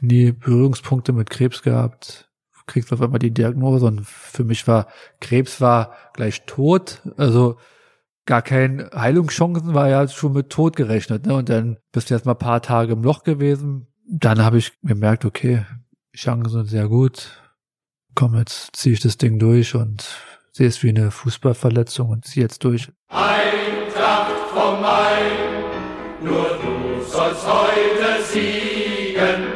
nie Berührungspunkte mit Krebs gehabt. Kriegst auf einmal die Diagnose und für mich war Krebs war gleich tot. Also gar keine Heilungschancen, war ja schon mit Tod gerechnet. Ne? Und dann bist du erst mal ein paar Tage im Loch gewesen. Dann habe ich gemerkt, okay, Chancen sind sehr gut. Komm, jetzt ziehe ich das Ding durch und sehe es wie eine Fußballverletzung und ziehe jetzt durch. Eintracht vom Main, nur du sollst heute siegen.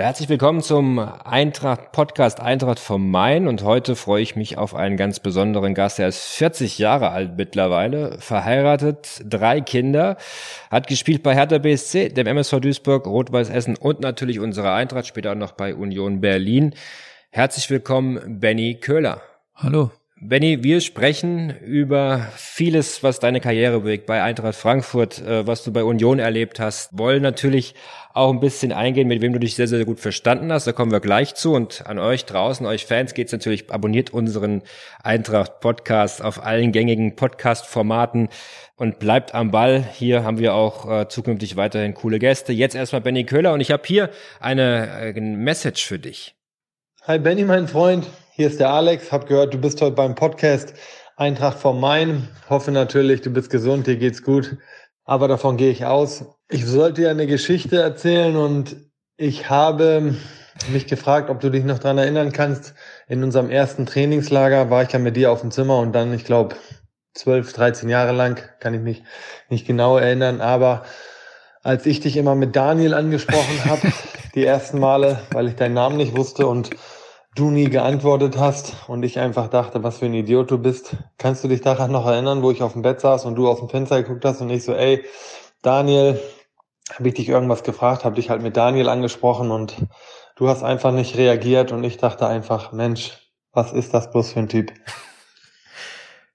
Herzlich willkommen zum Eintracht Podcast Eintracht vom Main und heute freue ich mich auf einen ganz besonderen Gast. Er ist 40 Jahre alt mittlerweile, verheiratet, drei Kinder, hat gespielt bei Hertha BSC, dem MSV Duisburg, Rot-Weiß Essen und natürlich unsere Eintracht, später auch noch bei Union Berlin. Herzlich willkommen, Benny Köhler. Hallo. Benny, wir sprechen über vieles, was deine Karriere bewegt bei Eintracht Frankfurt, äh, was du bei Union erlebt hast. Wollen natürlich auch ein bisschen eingehen, mit wem du dich sehr, sehr gut verstanden hast. Da kommen wir gleich zu. Und an euch draußen, euch Fans geht's natürlich, abonniert unseren Eintracht Podcast auf allen gängigen Podcast-Formaten und bleibt am Ball. Hier haben wir auch äh, zukünftig weiterhin coole Gäste. Jetzt erstmal Benny Köhler und ich habe hier eine, äh, eine Message für dich. Hi Benny, mein Freund. Hier ist der Alex. Hab gehört, du bist heute beim Podcast Eintracht vom Main. Hoffe natürlich, du bist gesund, dir geht's gut. Aber davon gehe ich aus. Ich sollte dir eine Geschichte erzählen und ich habe mich gefragt, ob du dich noch dran erinnern kannst. In unserem ersten Trainingslager war ich ja mit dir auf dem Zimmer und dann, ich glaube, 12, 13 Jahre lang, kann ich mich nicht genau erinnern, aber als ich dich immer mit Daniel angesprochen habe, die ersten Male, weil ich deinen Namen nicht wusste und du nie geantwortet hast und ich einfach dachte, was für ein Idiot du bist. Kannst du dich daran noch erinnern, wo ich auf dem Bett saß und du aus dem Fenster geguckt hast und ich so, ey, Daniel, habe ich dich irgendwas gefragt, habe dich halt mit Daniel angesprochen und du hast einfach nicht reagiert und ich dachte einfach, Mensch, was ist das bloß für ein Typ?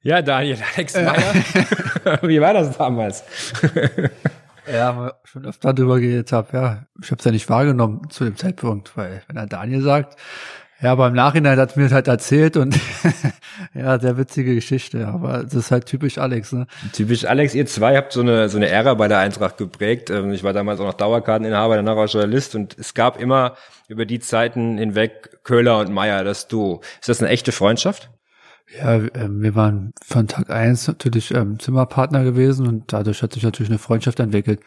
Ja, Daniel, Alex Meyer. Wie war das damals? Ja, schon öfter drüber geredet habe, ja. Ich habe es ja nicht wahrgenommen zu dem Zeitpunkt, weil wenn er Daniel sagt, ja, aber im Nachhinein hat mir halt erzählt und ja, sehr witzige Geschichte. Aber das ist halt typisch Alex, ne? Typisch Alex, ihr zwei habt so eine, so eine Ära bei der Eintracht geprägt. Ähm, ich war damals auch noch Dauerkarteninhaber, danach auch Journalist und es gab immer über die Zeiten hinweg Köhler und Meier, das Duo. Ist das eine echte Freundschaft? Ja, ähm, wir waren von Tag eins natürlich ähm, Zimmerpartner gewesen und dadurch hat sich natürlich eine Freundschaft entwickelt.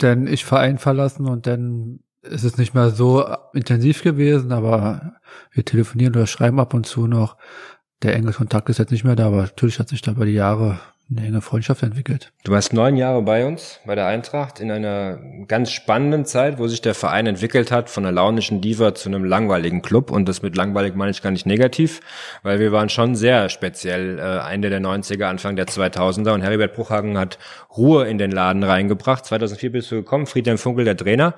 Denn ich Verein verlassen und dann ist es nicht mehr so intensiv gewesen, aber wir telefonieren oder schreiben ab und zu noch. Der enge Kontakt ist jetzt nicht mehr da, aber natürlich hat sich da über die Jahre eine enge Freundschaft entwickelt. Du warst neun Jahre bei uns, bei der Eintracht, in einer ganz spannenden Zeit, wo sich der Verein entwickelt hat, von einer launischen Diva zu einem langweiligen Club. Und das mit langweilig meine ich gar nicht negativ, weil wir waren schon sehr speziell äh, Ende der 90er, Anfang der 2000er. Und Heribert Bruchhagen hat Ruhe in den Laden reingebracht. 2004 bist du gekommen, Friedhelm Funkel, der Trainer.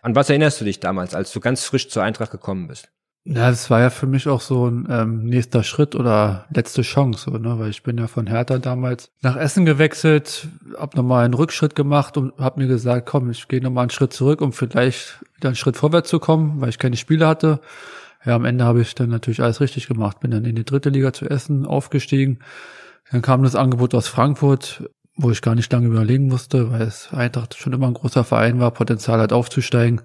An was erinnerst du dich damals, als du ganz frisch zur Eintracht gekommen bist? Ja, das war ja für mich auch so ein ähm, nächster Schritt oder letzte Chance, so, ne? weil ich bin ja von Hertha damals nach Essen gewechselt, hab nochmal einen Rückschritt gemacht und hab mir gesagt, komm, ich gehe nochmal einen Schritt zurück, um vielleicht wieder einen Schritt vorwärts zu kommen, weil ich keine Spiele hatte. Ja, am Ende habe ich dann natürlich alles richtig gemacht, bin dann in die dritte Liga zu Essen aufgestiegen. Dann kam das Angebot aus Frankfurt, wo ich gar nicht lange überlegen musste, weil es Eintracht schon immer ein großer Verein war, Potenzial hat aufzusteigen.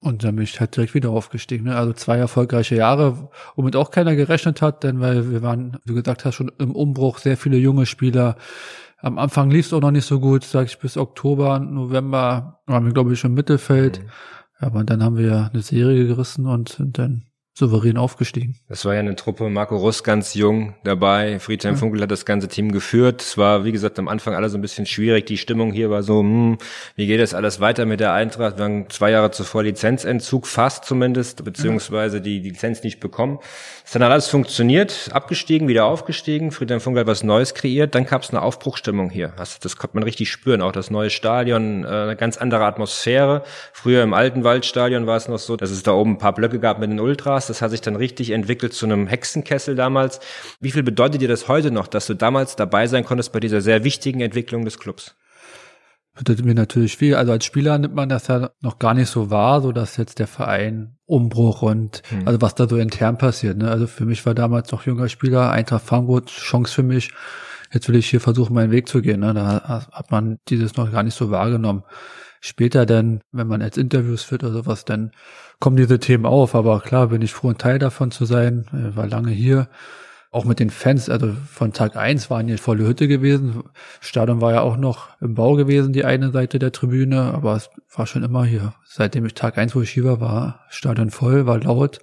Und dann bin ich halt direkt wieder aufgestiegen. Ne? Also zwei erfolgreiche Jahre, womit auch keiner gerechnet hat, denn weil wir waren, wie du gesagt hast, schon im Umbruch, sehr viele junge Spieler. Am Anfang lief es auch noch nicht so gut, sag ich, bis Oktober, November waren wir, glaube ich, schon im Mittelfeld. Mhm. Aber dann haben wir eine Serie gerissen und sind dann souverän aufgestiegen. Das war ja eine Truppe, Marco Russ ganz jung dabei, Friedhelm ja. Funkel hat das ganze Team geführt. Es war, wie gesagt, am Anfang alles ein bisschen schwierig. Die Stimmung hier war so, hm, wie geht es alles weiter mit der Eintracht? Wir haben zwei Jahre zuvor Lizenzentzug, fast zumindest, beziehungsweise die, die Lizenz nicht bekommen. Es hat dann alles funktioniert, abgestiegen, wieder aufgestiegen. Friedhelm Funkel hat was Neues kreiert. Dann gab es eine Aufbruchstimmung hier. Das, das konnte man richtig spüren. Auch das neue Stadion, äh, eine ganz andere Atmosphäre. Früher im alten Waldstadion war es noch so, dass es da oben ein paar Blöcke gab mit den Ultras. Das hat sich dann richtig entwickelt zu einem Hexenkessel damals. Wie viel bedeutet dir das heute noch, dass du damals dabei sein konntest bei dieser sehr wichtigen Entwicklung des Clubs? Bedeutet mir natürlich viel. Also als Spieler nimmt man das ja noch gar nicht so wahr, so dass jetzt der Verein Umbruch und hm. also was da so intern passiert. Ne? Also für mich war damals noch junger Spieler, Eintracht Frankfurt, Chance für mich. Jetzt will ich hier versuchen, meinen Weg zu gehen. Ne? Da hat man dieses noch gar nicht so wahrgenommen. Später dann, wenn man jetzt Interviews führt oder sowas, dann kommen diese Themen auf. Aber klar bin ich froh, ein Teil davon zu sein. Ich war lange hier. Auch mit den Fans, also von Tag eins waren hier volle Hütte gewesen. Stadion war ja auch noch im Bau gewesen, die eine Seite der Tribüne, aber es war schon immer hier. Seitdem ich Tag eins, wo ich hier war, war Stadion voll, war laut.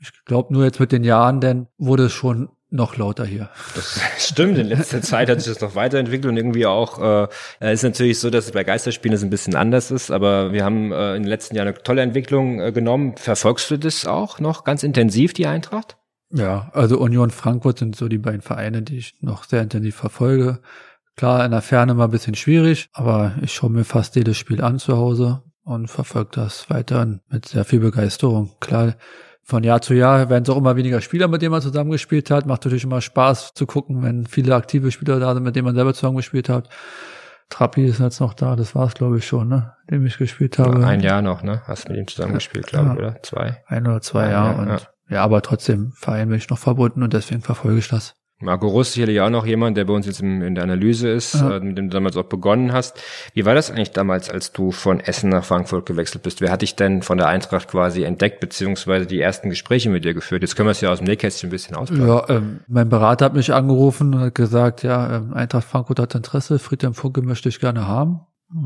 Ich glaube nur jetzt mit den Jahren, denn wurde es schon noch lauter hier. Das stimmt, in letzter Zeit hat sich das noch weiterentwickelt und irgendwie auch, äh, ist natürlich so, dass es bei Geisterspielen das ein bisschen anders ist, aber wir haben äh, in den letzten Jahren eine tolle Entwicklung äh, genommen. Verfolgst du das auch noch ganz intensiv, die Eintracht? Ja, also Union Frankfurt sind so die beiden Vereine, die ich noch sehr intensiv verfolge. Klar, in der Ferne mal ein bisschen schwierig, aber ich schaue mir fast jedes Spiel an zu Hause und verfolge das weiterhin mit sehr viel Begeisterung. Klar, von Jahr zu Jahr werden es auch immer weniger Spieler, mit denen man zusammengespielt hat. Macht natürlich immer Spaß zu gucken, wenn viele aktive Spieler da sind, mit denen man selber zusammengespielt hat. Trappi ist jetzt noch da, das war es glaube ich schon, ne, dem ich gespielt habe. Ein Jahr noch, ne? Hast mit ihm zusammengespielt, glaube ja. ich, oder? Zwei? Ein oder zwei Jahre. und ja. Ja, aber trotzdem Verein bin ich noch verbunden und deswegen verfolge ich das. Marco Russ sicherlich auch noch jemand, der bei uns jetzt in der Analyse ist, ja. äh, mit dem du damals auch begonnen hast. Wie war das eigentlich damals, als du von Essen nach Frankfurt gewechselt bist? Wer hat dich denn von der Eintracht quasi entdeckt, beziehungsweise die ersten Gespräche mit dir geführt? Jetzt können wir es ja aus dem Nähkästchen ein bisschen ausplanen. Ja, ähm, mein Berater hat mich angerufen und hat gesagt, ja, ähm, Eintracht Frankfurt hat Interesse, Friedhelm Funke möchte ich gerne haben.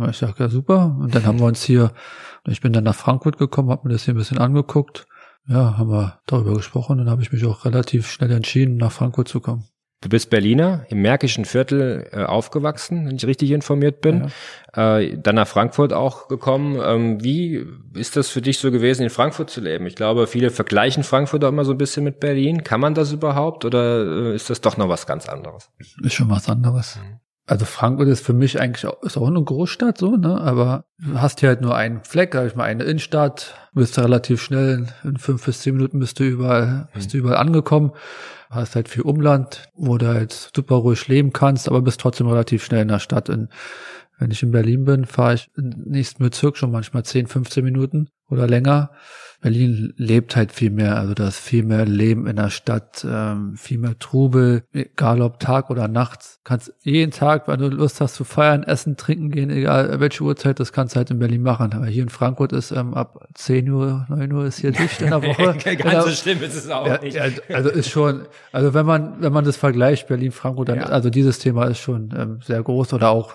Ich sage, ja, super. Und dann haben wir uns hier, ich bin dann nach Frankfurt gekommen, habe mir das hier ein bisschen angeguckt ja, haben wir darüber gesprochen. Dann habe ich mich auch relativ schnell entschieden, nach Frankfurt zu kommen. Du bist Berliner, im Märkischen Viertel äh, aufgewachsen, wenn ich richtig informiert bin. Ja. Äh, dann nach Frankfurt auch gekommen. Ähm, wie ist das für dich so gewesen, in Frankfurt zu leben? Ich glaube, viele vergleichen Frankfurt auch immer so ein bisschen mit Berlin. Kann man das überhaupt oder äh, ist das doch noch was ganz anderes? Ist schon was anderes. Mhm. Also Frankfurt ist für mich eigentlich auch, ist auch eine Großstadt so, ne? Aber du hast hier halt nur einen Fleck, sag ich mal, eine Innenstadt, bist relativ schnell, in fünf bis zehn Minuten bist du überall, bist du überall angekommen. Hast halt viel Umland, wo du halt super ruhig leben kannst, aber bist trotzdem relativ schnell in der Stadt. Und wenn ich in Berlin bin, fahre ich in den nächsten Bezirk schon manchmal 10, 15 Minuten oder länger. Berlin lebt halt viel mehr, also da ist viel mehr Leben in der Stadt, ähm, viel mehr Trubel, egal ob Tag oder nachts. Kannst jeden Tag, wenn du Lust hast zu feiern, essen, trinken gehen, egal welche Uhrzeit, das kannst du halt in Berlin machen. Aber hier in Frankfurt ist ähm, ab 10 Uhr, 9 Uhr ist hier dicht in der Woche. Ganz so schlimm ist es auch ja, nicht. Also ist schon, also wenn man, wenn man das vergleicht, Berlin, Frankfurt, dann, ja. also dieses Thema ist schon ähm, sehr groß oder auch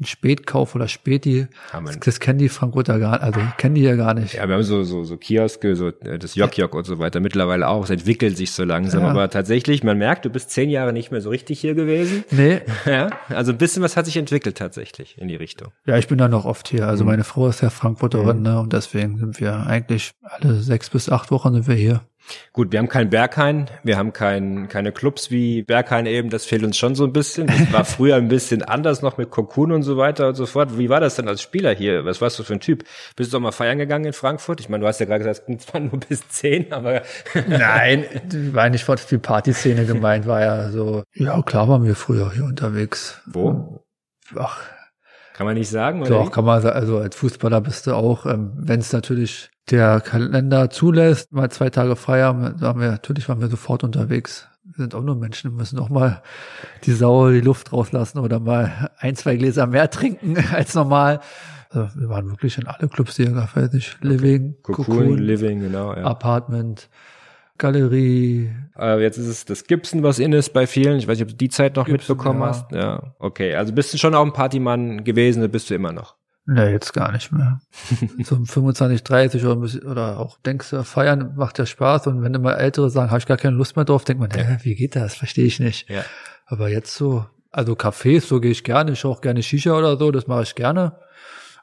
ein Spätkauf oder Späti. Das, das kennen die Frankfurter gar, also kennen die ja gar nicht. Ja, wir haben so, so, so Kioske, so äh, das Jok-Jok und so weiter mittlerweile auch. Es entwickelt sich so langsam. Ja. Aber tatsächlich, man merkt, du bist zehn Jahre nicht mehr so richtig hier gewesen. Nee. Ja, also ein bisschen was hat sich entwickelt tatsächlich in die Richtung. Ja, ich bin da noch oft hier. Also mhm. meine Frau ist ja Frankfurterin, mhm. ne? Und deswegen sind wir eigentlich alle sechs bis acht Wochen sind wir hier. Gut, wir haben keinen Berghain, wir haben kein, keine Clubs wie Berghain eben, das fehlt uns schon so ein bisschen. Das war früher ein bisschen anders noch mit Cocoon und so weiter und so fort. Wie war das denn als Spieler hier? Was warst du für ein Typ? Bist du doch mal feiern gegangen in Frankfurt? Ich meine, du hast ja gerade gesagt, es ging zwar nur bis zehn, aber... Nein, war nicht vor die Partyszene gemeint, war ja so, ja klar waren wir früher hier unterwegs. Wo? Ach, kann man nicht sagen, oder? Doch, kann man sagen. Also als Fußballer bist du auch, ähm, wenn es natürlich der Kalender zulässt, mal zwei Tage frei haben, waren wir, natürlich waren wir sofort unterwegs. Wir sind auch nur Menschen, wir müssen auch mal die Sau die Luft rauslassen oder mal ein, zwei Gläser mehr trinken als normal. Also wir waren wirklich in alle Clubs, die ihr gab, Living, Cocoon, Cocoon, Living, genau, ja. Apartment, Galerie. Äh, jetzt ist es das Gibson, was in ist bei vielen. Ich weiß nicht, ob du die Zeit noch Gibson, mitbekommen ja. hast. Ja, okay. Also bist du schon auch ein Partymann gewesen, bist du immer noch? Ne, jetzt gar nicht mehr. so um 25, 30 oder, oder auch denkst du, feiern macht ja Spaß und wenn immer Ältere sagen, habe ich gar keine Lust mehr drauf, denkt man, hä, wie geht das? Verstehe ich nicht. Ja. Aber jetzt so, also Cafés, so gehe ich gerne, ich auch gerne Shisha oder so, das mache ich gerne.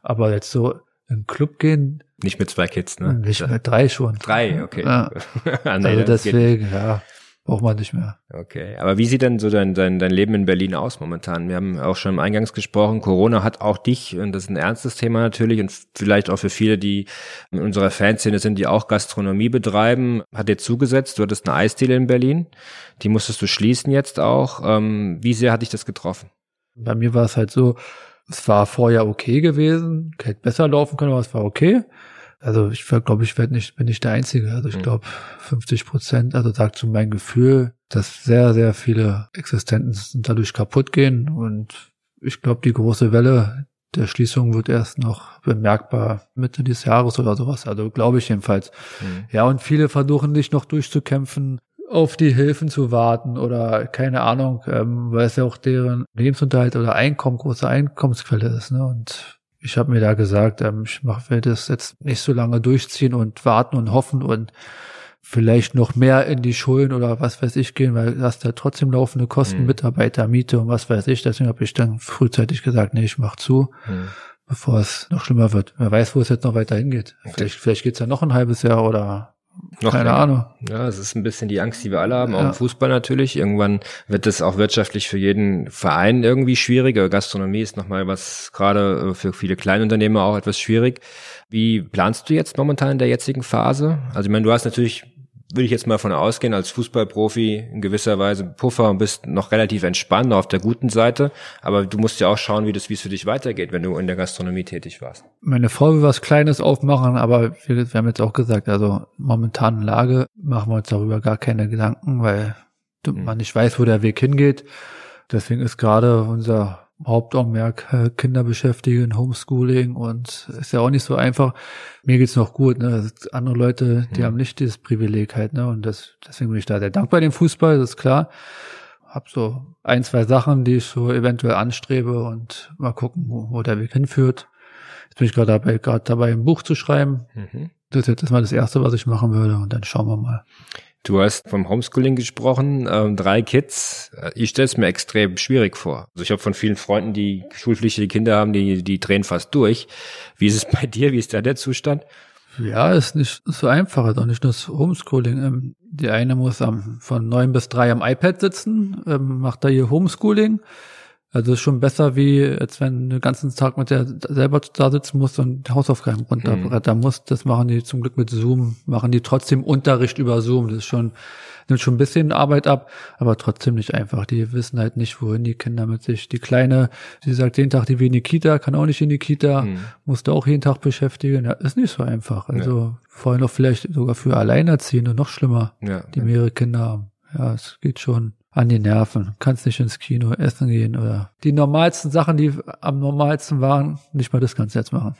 Aber jetzt so in einen Club gehen, Nicht mit zwei Kids, ne? nicht mehr drei schon. Drei, okay. Ja. Ah, nee, Also deswegen, ja, braucht man nicht mehr. Okay, aber wie sieht denn so dein, dein, dein Leben in Berlin aus momentan? Wir haben auch schon im Eingangs gesprochen, Corona hat auch dich, und das ist ein ernstes Thema natürlich und vielleicht auch für viele, die in unserer Fanszene sind, die auch Gastronomie betreiben, hat dir zugesetzt. Du hattest eine Eisdiele in Berlin, die musstest du schließen jetzt auch. Ähm, wie sehr hat dich das getroffen? Bei mir war es halt so, es war vorher okay gewesen, hätte besser laufen können, aber es war okay. Also ich glaube, ich werde nicht, bin nicht der Einzige. Also ich Mhm. glaube 50 Prozent, also sagt zu meinem Gefühl, dass sehr, sehr viele Existenzen dadurch kaputt gehen. Und ich glaube, die große Welle der Schließung wird erst noch bemerkbar Mitte des Jahres oder sowas. Also glaube ich jedenfalls. Ja, und viele versuchen sich noch durchzukämpfen, auf die Hilfen zu warten oder keine Ahnung, ähm, weil es ja auch deren Lebensunterhalt oder Einkommen, große Einkommensquelle ist. Ne? Und ich habe mir da gesagt, ähm, ich mach, werde das jetzt nicht so lange durchziehen und warten und hoffen und vielleicht noch mehr in die Schulden oder was weiß ich gehen, weil du hast ja trotzdem laufende Kosten, Mhm. Mitarbeiter, Miete und was weiß ich. Deswegen habe ich dann frühzeitig gesagt, nee, ich mach zu, bevor es noch schlimmer wird. Wer weiß, wo es jetzt noch weiter hingeht. Vielleicht, vielleicht geht's ja noch ein halbes Jahr oder Noch keine länger. Ahnung. Ja, es ist ein bisschen die Angst, die wir alle haben, auch Ja. im Fußball natürlich. Irgendwann wird es auch wirtschaftlich für jeden Verein irgendwie schwieriger. Gastronomie ist nochmal was, gerade äh, für viele Kleinunternehmer auch etwas schwierig. Wie planst du jetzt momentan in der jetzigen Phase? Also ich meine, du hast natürlich, würde ich jetzt mal von ausgehen, als Fußballprofi in gewisser Weise Puffer und bist noch relativ entspannt auf der guten Seite. Aber du musst ja auch schauen, wie das, wie es für dich weitergeht, wenn du in der Gastronomie tätig warst. Meine Frau will was Kleines aufmachen, aber wir, wir haben jetzt auch gesagt, also momentanen Lage machen wir uns darüber gar keine Gedanken, weil Mhm. man nicht weiß, wo der Weg hingeht. Deswegen ist gerade unser Hauptaugenmerk äh, Kinder beschäftigen, Homeschooling und ist ja auch nicht so einfach. Mir geht's noch gut, ne? Andere Leute, die Mhm. haben nicht dieses Privileg halt, ne? Und das, deswegen bin ich da sehr dankbar dem Fußball, das ist klar. Hab so ein, zwei Sachen, die ich so eventuell anstrebe und mal gucken, wo, wo der Weg hinführt. Jetzt bin ich gerade dabei, gerade dabei, ein Buch zu schreiben. Mhm. Das ist jetzt erstmal das Erste, was ich machen würde und dann schauen wir mal. Du hast vom Homeschooling gesprochen, ähm, drei Kids. Äh, Ich stelle es mir extrem schwierig vor. Also ich habe von vielen Freunden, die schulpflichtige Kinder haben, die, die drehen fast durch. Wie ist es bei dir? Wie ist da der Zustand? Ja, ist nicht so einfach, ist auch nicht nur das Homeschooling. Ähm, Die eine muss am, von neun bis drei am iPad sitzen, ähm, macht da ihr Homeschooling. Also ist schon besser, wie als wenn du den ganzen Tag mit der selber da sitzen musst und Hausaufgaben runterbrettern musst. Das machen die zum Glück mit Zoom, machen die trotzdem Unterricht über Zoom. Das ist schon, nimmt schon ein bisschen Arbeit ab, aber trotzdem nicht einfach. Die wissen halt nicht, wohin die Kinder mit sich. Die Kleine, die sagt jeden Tag, die will in die Kita, kann auch nicht in die Kita, Mhm. musste auch jeden Tag beschäftigen. Ja, ist nicht so einfach. Also vor allem noch vielleicht sogar für Alleinerziehende noch schlimmer, Ja. die mehrere Kinder haben. Ja, es geht schon an die Nerven. Kannst nicht ins Kino essen gehen oder die normalsten Sachen, die am normalsten waren, nicht mal das kannst du jetzt machen.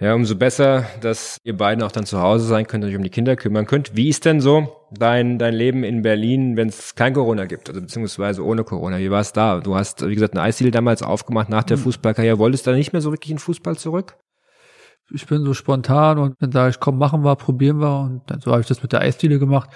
Ja, umso besser, dass ihr beiden auch dann zu Hause sein könnt und euch um die Kinder kümmern könnt. Wie ist denn so dein, dein Leben in Berlin, wenn es kein Corona gibt, also beziehungsweise ohne Corona? Wie war es da? Du hast, wie gesagt, eine Eisdiele damals aufgemacht nach der Fußballkarriere. Wolltest du da nicht mehr so wirklich in Fußball zurück? ich bin so spontan und dann sage ich, komm, machen wir, probieren wir. Und dann so habe ich das mit der Eisdiele gemacht.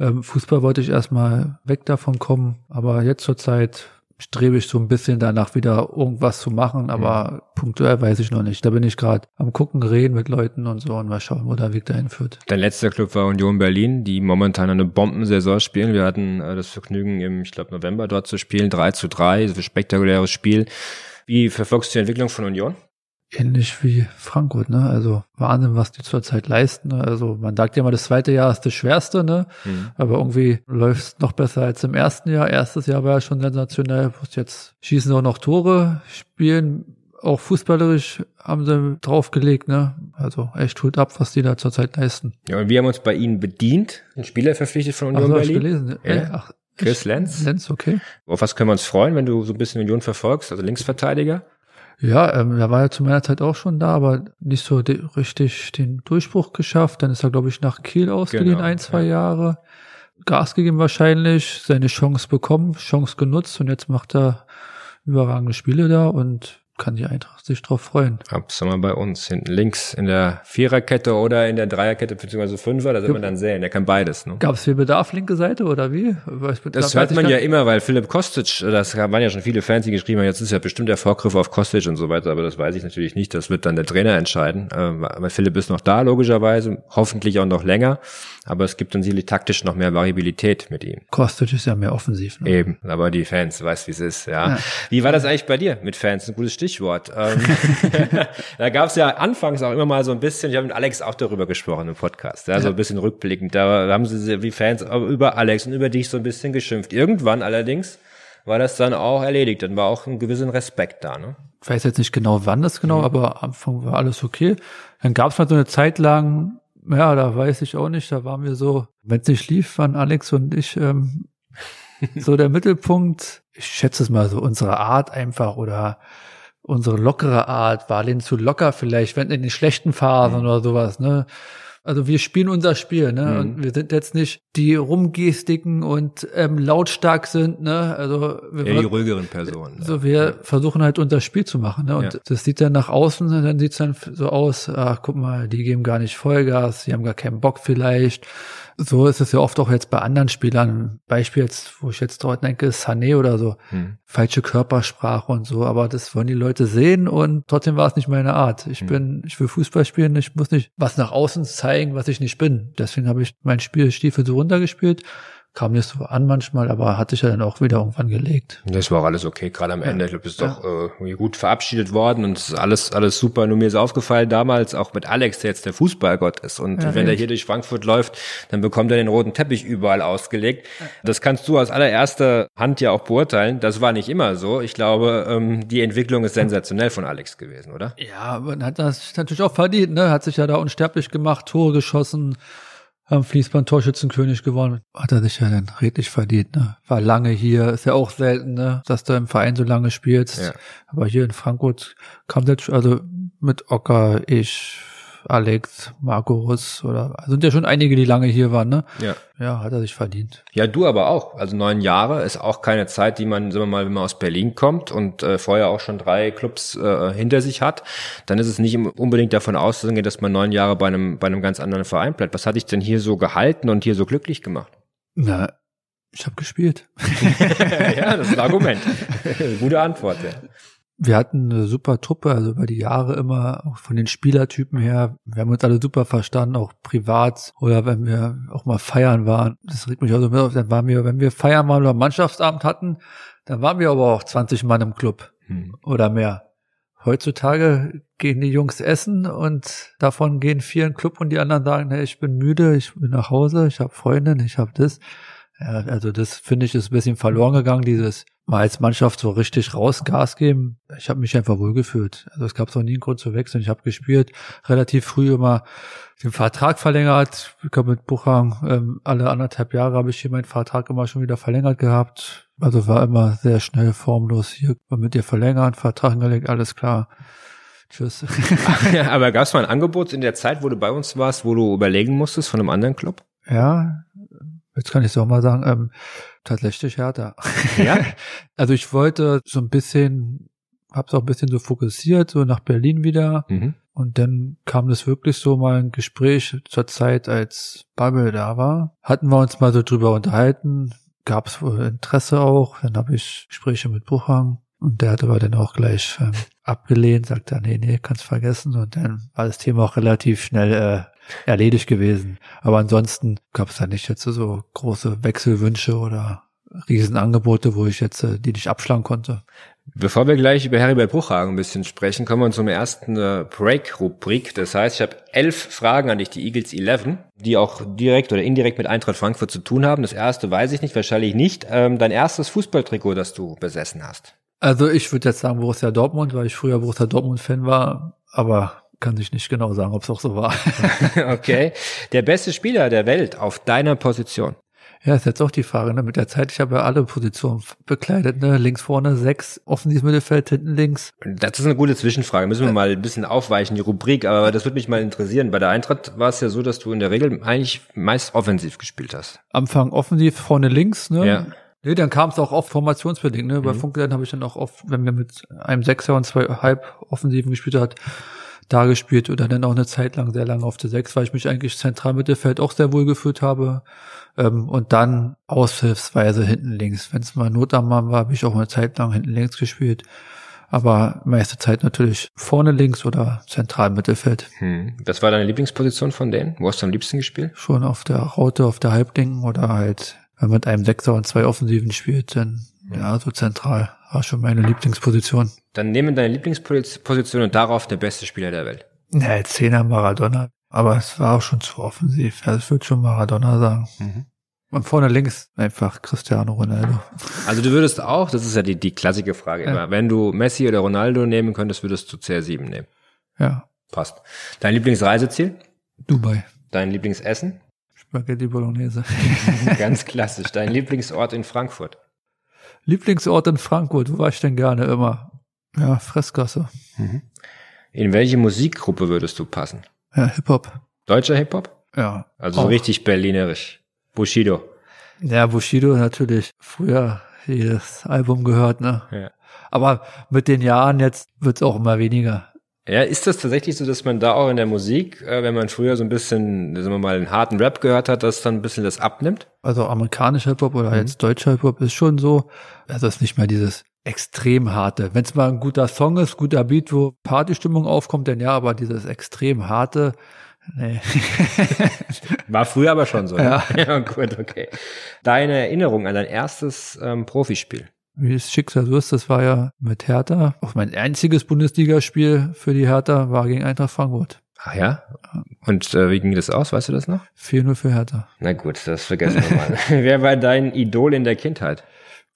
Ähm, Fußball wollte ich erstmal weg davon kommen, aber jetzt zur Zeit strebe ich so ein bisschen danach wieder irgendwas zu machen, aber punktuell weiß ich noch nicht. Da bin ich gerade am gucken, reden mit Leuten und so und mal schauen, wo der Weg dahin führt. Dein letzter Club war Union Berlin, die momentan eine Bombensaison spielen. Wir hatten äh, das Vergnügen im, ich glaube, November dort zu spielen, 3 zu 3, das ist ein spektakuläres Spiel. Wie verfolgst du die Entwicklung von Union? Ähnlich wie Frankfurt, ne? Also Wahnsinn, was die zurzeit leisten. Ne? Also man sagt ja immer, das zweite Jahr ist das schwerste, ne? Aber irgendwie läuft es noch besser als im ersten Jahr. Erstes Jahr war ja schon sensationell. Jetzt schießen auch noch Tore, spielen auch fußballerisch haben sie draufgelegt, ne? Also echt Hut ab, was die da zurzeit leisten. Ja, und wir haben uns bei Ihnen bedient, einen Spieler verpflichtet von Ach, Union so, hab ich Berlin. gelesen. Ja. Ey, ach, Chris Lenz. Lenz, okay. Auf was können wir uns freuen, wenn du so ein bisschen Union verfolgst, also Linksverteidiger? Ja, ähm, er war ja zu meiner Zeit auch schon da, aber nicht so de richtig den Durchbruch geschafft. Dann ist er, glaube ich, nach Kiel ausgeliehen, Genau, ein, zwei ja. Jahre. Gas gegeben wahrscheinlich, seine Chance bekommen, Chance genutzt und jetzt macht er überragende Spiele da und kann die Eintracht sich drauf freuen. Hab's mal bei uns. Hinten links in der Viererkette oder in der Dreierkette beziehungsweise Fünfer, da wird man dann sehen. Der kann beides. Ne? Gab es viel Bedarf linke Seite oder wie? Weiß- Das weiß hört man ja immer, weil Philipp Kostic, das waren ja schon viele Fans, die geschrieben haben, jetzt ist ja bestimmt der Vorgriff auf Kostic und so weiter, aber das weiß ich natürlich nicht. Das wird dann der Trainer entscheiden. Ähm, Aber Philipp ist noch da, logischerweise, hoffentlich auch noch länger. Aber es gibt dann sicherlich taktisch noch mehr Variabilität mit ihm. Kostic ist ja mehr offensiv. Ne? Eben, aber die Fans, du weißt, wie es ist, ja. Wie war das eigentlich bei dir mit Fans? Ein gutes Stichwort. Ähm, da gab es ja anfangs auch immer mal so ein bisschen, ich habe mit Alex auch darüber gesprochen im Podcast, ja, so ein bisschen rückblickend. Da haben sie wie Fans über Alex und über dich so ein bisschen geschimpft. Irgendwann allerdings war das dann auch erledigt. Dann war auch ein gewissen Respekt da, ne? Ich weiß jetzt nicht genau, wann das Mhm. genau, aber am Anfang war alles okay. Dann gab es mal so eine Zeit lang, ja, da weiß ich auch nicht, da waren wir so, wenn es nicht lief, waren Alex und ich ähm, so der Mittelpunkt. Ich schätze es mal so, unsere Art einfach oder unsere lockere Art war denen zu locker vielleicht, wenn in den schlechten Phasen oder sowas, ne? Also wir spielen unser Spiel, ne? Und wir sind jetzt nicht die rumgestiken und ähm, lautstark sind, ne? Also wir Ja, die ruhigeren Personen. so, wir versuchen halt unser Spiel zu machen, ne? Und Ja. das sieht dann nach außen, und dann sieht's dann so aus, ach, guck mal, die geben gar nicht Vollgas, die haben gar keinen Bock vielleicht. So ist es ja oft auch jetzt bei anderen Spielern. Beispiel jetzt, wo ich jetzt dort denke, ist Sané oder so. Hm. Falsche Körpersprache und so, aber das wollen die Leute sehen und trotzdem war es nicht meine Art. Ich bin, ich will Fußball spielen, ich muss nicht was nach außen zeigen, was ich nicht bin. Deswegen habe ich mein Spielstiefel so runtergespielt. Kam nicht so an manchmal, aber hatte ich ja dann auch wieder irgendwann gelegt. Das war auch alles okay, gerade am Ende. Du bist doch äh, gut verabschiedet worden und es ist alles, alles super. Nur mir ist aufgefallen damals, auch mit Alex, der jetzt der Fußballgott ist. Und Ja, wenn der echt. hier durch Frankfurt läuft, dann bekommt er den roten Teppich überall ausgelegt. Das kannst du aus allererster Hand ja auch beurteilen. Das war nicht immer so. Ich glaube, ähm, die Entwicklung ist sensationell von Alex gewesen, oder? Ja, man hat das natürlich auch verdient, ne? Hat sich ja da unsterblich gemacht, Tore geschossen, am Fließband Torschützenkönig gewonnen. Hat er sich ja dann redlich verdient, ne? War lange hier, ist ja auch selten, ne? Dass du im Verein so lange spielst. Ja. Aber hier in Frankfurt kam das, also mit Ocker, ich, Alex, Markus oder sind ja schon einige, die lange hier waren, ne? Ja. Ja, hat er sich verdient. Ja, du aber auch. Also neun Jahre ist auch keine Zeit, die man, sagen wir mal, wenn man aus Berlin kommt und äh, vorher auch schon drei Clubs äh, hinter sich hat, dann ist es nicht unbedingt davon auszugehen, dass man neun Jahre bei einem, bei einem ganz anderen Verein bleibt. Was hat dich denn hier so gehalten und hier so glücklich gemacht? Na, ich habe gespielt. ja, das ist ein Argument. Gute Antwort, ja. Wir hatten eine super Truppe, also über die Jahre immer, auch von den Spielertypen her. Wir haben uns alle super verstanden, auch privat oder wenn wir auch mal feiern waren. Das regt mich auch so mit auf. Dann waren wir, wenn wir feiern waren oder Mannschaftsabend hatten, dann waren wir aber auch 20 Mann im Club Hm. oder mehr. Heutzutage gehen die Jungs essen und davon gehen vier in den Club und die anderen sagen, hey, ich bin müde, ich bin nach Hause, ich habe Freundin, ich habe das. Ja, also das finde ich ist ein bisschen verloren gegangen, dieses mal als Mannschaft so richtig raus Gas geben. Ich habe mich einfach wohlgefühlt. Also es gab so nie einen Grund zu wechseln. Ich habe gespielt, relativ früh immer den Vertrag verlängert. Ich glaube mit Buchang ähm, alle anderthalb Jahre habe ich hier meinen Vertrag immer schon wieder verlängert gehabt. Also war immer sehr schnell formlos. Hier mit dir verlängern, Vertrag hingelegt, alles klar. Tschüss. Ja, aber gab es mal ein Angebot in der Zeit, wo du bei uns warst, wo du überlegen musstest von einem anderen Club? ja, jetzt kann ich so mal sagen, ähm, tatsächlich härter. Ja? Also ich wollte so ein bisschen, hab's auch ein bisschen so fokussiert, so nach Berlin wieder. Mhm. Und dann kam das wirklich so mal ein Gespräch zur Zeit, als Bubble da war. Hatten wir uns mal so drüber unterhalten, gab es wohl Interesse auch. Dann habe ich Gespräche mit Buchhang und der hat aber dann auch gleich ähm, abgelehnt, sagte, nee, nee, kannst vergessen. Und dann war das Thema auch relativ schnell äh, erledigt gewesen. Aber ansonsten gab es da nicht jetzt so große Wechselwünsche oder Riesenangebote, wo ich jetzt äh, die nicht abschlagen konnte. Bevor wir gleich über Heribert Bruchhagen ein bisschen sprechen, kommen wir zum ersten äh, Break-Rubrik. Das heißt, ich habe elf Fragen an dich, die Eagles 11, die auch direkt oder indirekt mit Eintracht Frankfurt zu tun haben. Das erste weiß ich nicht, wahrscheinlich nicht. Ähm, dein erstes Fußballtrikot, das du besessen hast. Also ich würde jetzt sagen Borussia Dortmund, weil ich früher Borussia Dortmund-Fan war, aber kann ich nicht genau sagen, ob es auch so war. okay. Der beste Spieler der Welt auf deiner Position. ja, ist jetzt auch die Frage, ne? Mit der Zeit, ich habe ja alle Positionen bekleidet, ne? Links vorne sechs, offensives Mittelfeld, hinten links. Das ist eine gute Zwischenfrage. Müssen wir mal ein bisschen aufweichen, die Rubrik, aber das würde mich mal interessieren. Bei der Eintracht war es ja so, dass du in der Regel eigentlich meist offensiv gespielt hast. Anfang offensiv, vorne links, ne? Ja. Nee, dann kam es auch oft formationsbedingt. Ne? Bei Mhm. Funke dann habe ich dann auch oft, wenn wir mit einem Sechser und zwei halb Offensiven gespielt hat, da gespielt oder dann auch eine Zeit lang sehr lange auf der Sechs, weil ich mich eigentlich zentral Mittelfeld auch sehr wohl gefühlt habe. Ähm, und dann aushilfsweise hinten links. Wenn es mal Not am Mann war, habe ich auch eine Zeit lang hinten links gespielt. Aber meiste Zeit natürlich vorne links oder zentral Mittelfeld. Hm. Was war deine Lieblingsposition von denen? Wo hast du am liebsten gespielt? Schon auf der Raute, auf der Halblinken oder halt, wenn man mit einem Sechser und zwei Offensiven spielt, dann ja, so zentral war schon meine Lieblingsposition. Dann nehmen deine Lieblingsposition und darauf der beste Spieler der Welt. Ja, Zehner Maradona. Aber es war auch schon zu offensiv. Also ich würde schon Maradona sagen. Mhm. Und vorne links einfach Cristiano Ronaldo. Also du würdest auch, das ist ja die, die klassische Frage Ja. immer, wenn du Messi oder Ronaldo nehmen könntest, würdest du CR7 nehmen. Ja, Passt. Dein Lieblingsreiseziel? Dubai. Dein Lieblingsessen? Spaghetti Bolognese. Ganz klassisch. Dein Lieblingsort in Frankfurt? Lieblingsort in Frankfurt. Wo war ich denn gerne immer? Ja, Fressgasse. In welche Musikgruppe würdest du passen? Ja, Hip-Hop. Deutscher Hip-Hop? Ja. Also so auch. richtig berlinerisch. Bushido. Ja, Bushido natürlich früher jedes Album gehört, ne? Ja. Aber mit den Jahren jetzt wird's auch immer weniger. Ja, ist das tatsächlich so, dass man da auch in der Musik, äh, wenn man früher so ein bisschen, sagen wir mal, einen harten Rap gehört hat, dass dann ein bisschen das abnimmt? Also amerikanischer Hip-Hop oder jetzt deutscher Hip-Hop ist schon so, also ist nicht mehr dieses extrem harte. Wenn es mal ein guter Song ist, guter Beat, wo Partystimmung aufkommt, dann ja, aber dieses extrem harte, nee. War früher aber schon so. ne? Ja. ja gut, okay. Deine Erinnerung an dein erstes ähm, Profispiel? Wie es Schicksal so ist, das war ja mit Hertha. Auch mein einziges Bundesligaspiel für die Hertha war gegen Eintracht Frankfurt. Ach ja? Und äh, wie ging das aus? Weißt du das noch? 4-0 für Hertha. Na gut, das vergessen wir mal. Wer war dein Idol in der Kindheit?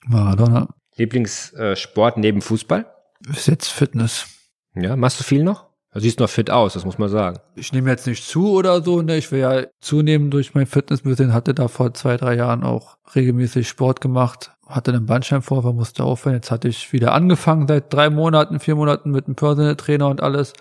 Maradona. Lieblingssport Sport neben Fußball? Ist jetzt Fitness. Ja, machst du viel noch? Du siehst noch fit aus, das muss man sagen. Ich nehme jetzt nicht zu oder so, ne? Ich will ja zunehmen durch mein Fitnessbüsschen, hatte da vor zwei, drei Jahren auch regelmäßig Sport gemacht, hatte einen Bandscheibenvorfall, musste aufhören. Jetzt hatte ich wieder angefangen seit drei Monaten, vier Monaten mit einem Personal Trainer und alles.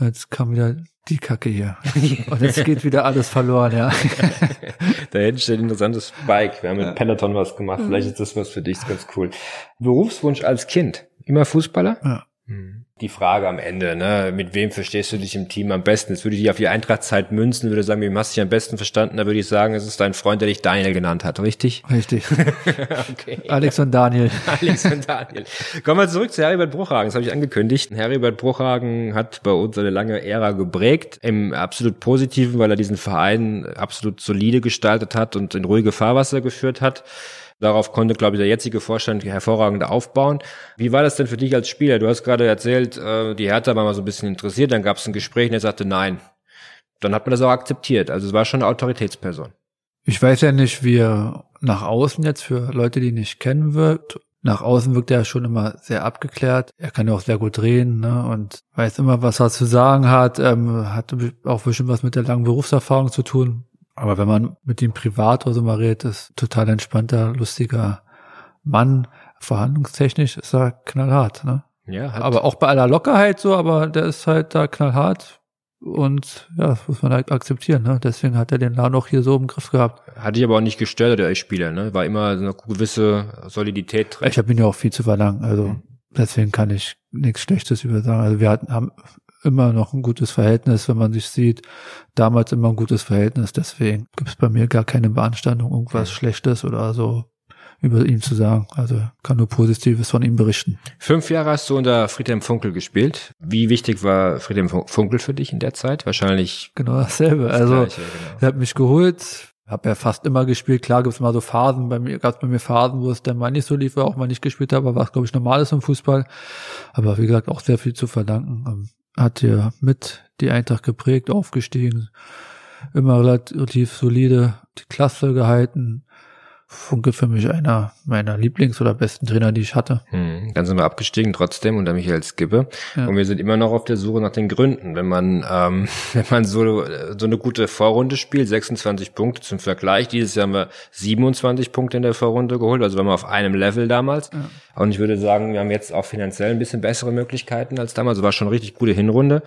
Jetzt kam wieder die Kacke hier. Und jetzt geht wieder alles verloren, ja. Da hätte ich ein interessantes Bike. Wir haben mit Peloton was gemacht. Vielleicht ist das was für dich, ist ganz cool. Berufswunsch als Kind? Immer Fußballer? Ja. Hm. Die Frage am Ende, ne? Mit wem verstehst du dich im Team am besten? Jetzt würde ich die auf die Eintrachtzeit münzen, würde sagen, wem hast du dich am besten verstanden? Da würde ich sagen, es ist dein Freund, der dich Daniel genannt hat, richtig? Richtig. Okay. Alex und Daniel. Alex und Daniel. Kommen wir zurück zu Heribert Bruchhagen. Das habe ich angekündigt. Heribert Bruchhagen hat bei uns eine lange Ära geprägt. Im absolut Positiven, weil er diesen Verein absolut solide gestaltet hat und in ruhige Fahrwasser geführt hat. Darauf konnte, glaube ich, der jetzige Vorstand hervorragend aufbauen. Wie war das denn für dich als Spieler? Du hast gerade erzählt, äh, die Hertha war mal so ein bisschen interessiert, dann gab es ein Gespräch und er sagte nein. Dann hat man das auch akzeptiert. Also es war schon eine Autoritätsperson. Ich weiß ja nicht, wie er nach außen jetzt für Leute, die ihn nicht kennen, wirkt. Nach außen wirkt er schon immer sehr abgeklärt. Er kann ja auch sehr gut reden ne? und weiß immer, was er zu sagen hat. Ähm, hat auch bestimmt was mit der langen Berufserfahrung zu tun. Aber wenn man mit ihm privat oder so mal redet, ist total entspannter, lustiger Mann. Verhandlungstechnisch ist er knallhart. Ne? Ja, hat, Aber auch bei aller Lockerheit so, aber der ist halt da knallhart. Und ja, das muss man halt akzeptieren. Ne? Deswegen hat er den Laden auch hier so im Griff gehabt. hat dich aber auch nicht gestört, der Spieler, ne? War immer so eine gewisse Solidität drin. Ich habe ihn ja auch viel zu verlangen. Also deswegen kann ich nichts Schlechtes über sagen. Also wir hatten, haben immer noch ein gutes Verhältnis, wenn man sich sieht. Damals immer ein gutes Verhältnis. Deswegen gibt es bei mir gar keine Beanstandung, irgendwas Schlechtes oder so über ihn zu sagen. Also kann nur Positives von ihm berichten. Fünf Jahre hast du unter Friedhelm Funkel gespielt. Wie wichtig war Friedhelm Funkel für dich in der Zeit? Wahrscheinlich Genau dasselbe. das also Gleiche, genau. er hat mich geholt. Hab ja fast immer gespielt. Klar gibt's mal so Phasen. Bei mir gab's bei mir Phasen, wo es dann mal nicht so lief, oder auch mal nicht gespielt habe, was glaube ich normal ist im Fußball. Aber wie gesagt auch sehr viel zu verdanken. Hat ja mit die Eintracht geprägt, aufgestiegen, immer relativ solide die Klasse gehalten. Funke für mich einer meiner Lieblings- oder besten Trainer, die ich hatte. Hm, Dann sind wir abgestiegen trotzdem unter Michael Skibbe. Ja. Und wir sind immer noch auf der Suche nach den Gründen. Wenn man, ähm, wenn man so, so eine gute Vorrunde spielt, 26 Punkte zum Vergleich. Dieses Jahr haben wir 27 Punkte in der Vorrunde geholt. Also waren wir auf einem Level damals. Und ich würde sagen, wir haben jetzt auch finanziell ein bisschen bessere Möglichkeiten als damals. Es war schon eine richtig gute Hinrunde.